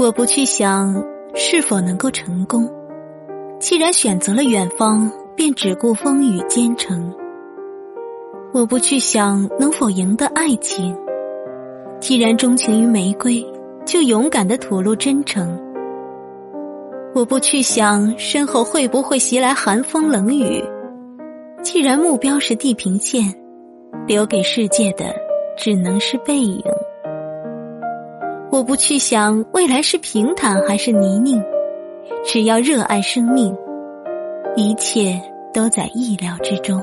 我不去想是否能够成功，既然选择了远方，便只顾风雨兼程。我不去想能否赢得爱情，既然钟情于玫瑰，就勇敢的吐露真诚。我不去想身后会不会袭来寒风冷雨，既然目标是地平线，留给世界的只能是背影。我不去想未来是平坦还是泥泞，只要热爱生命，一切都在意料之中。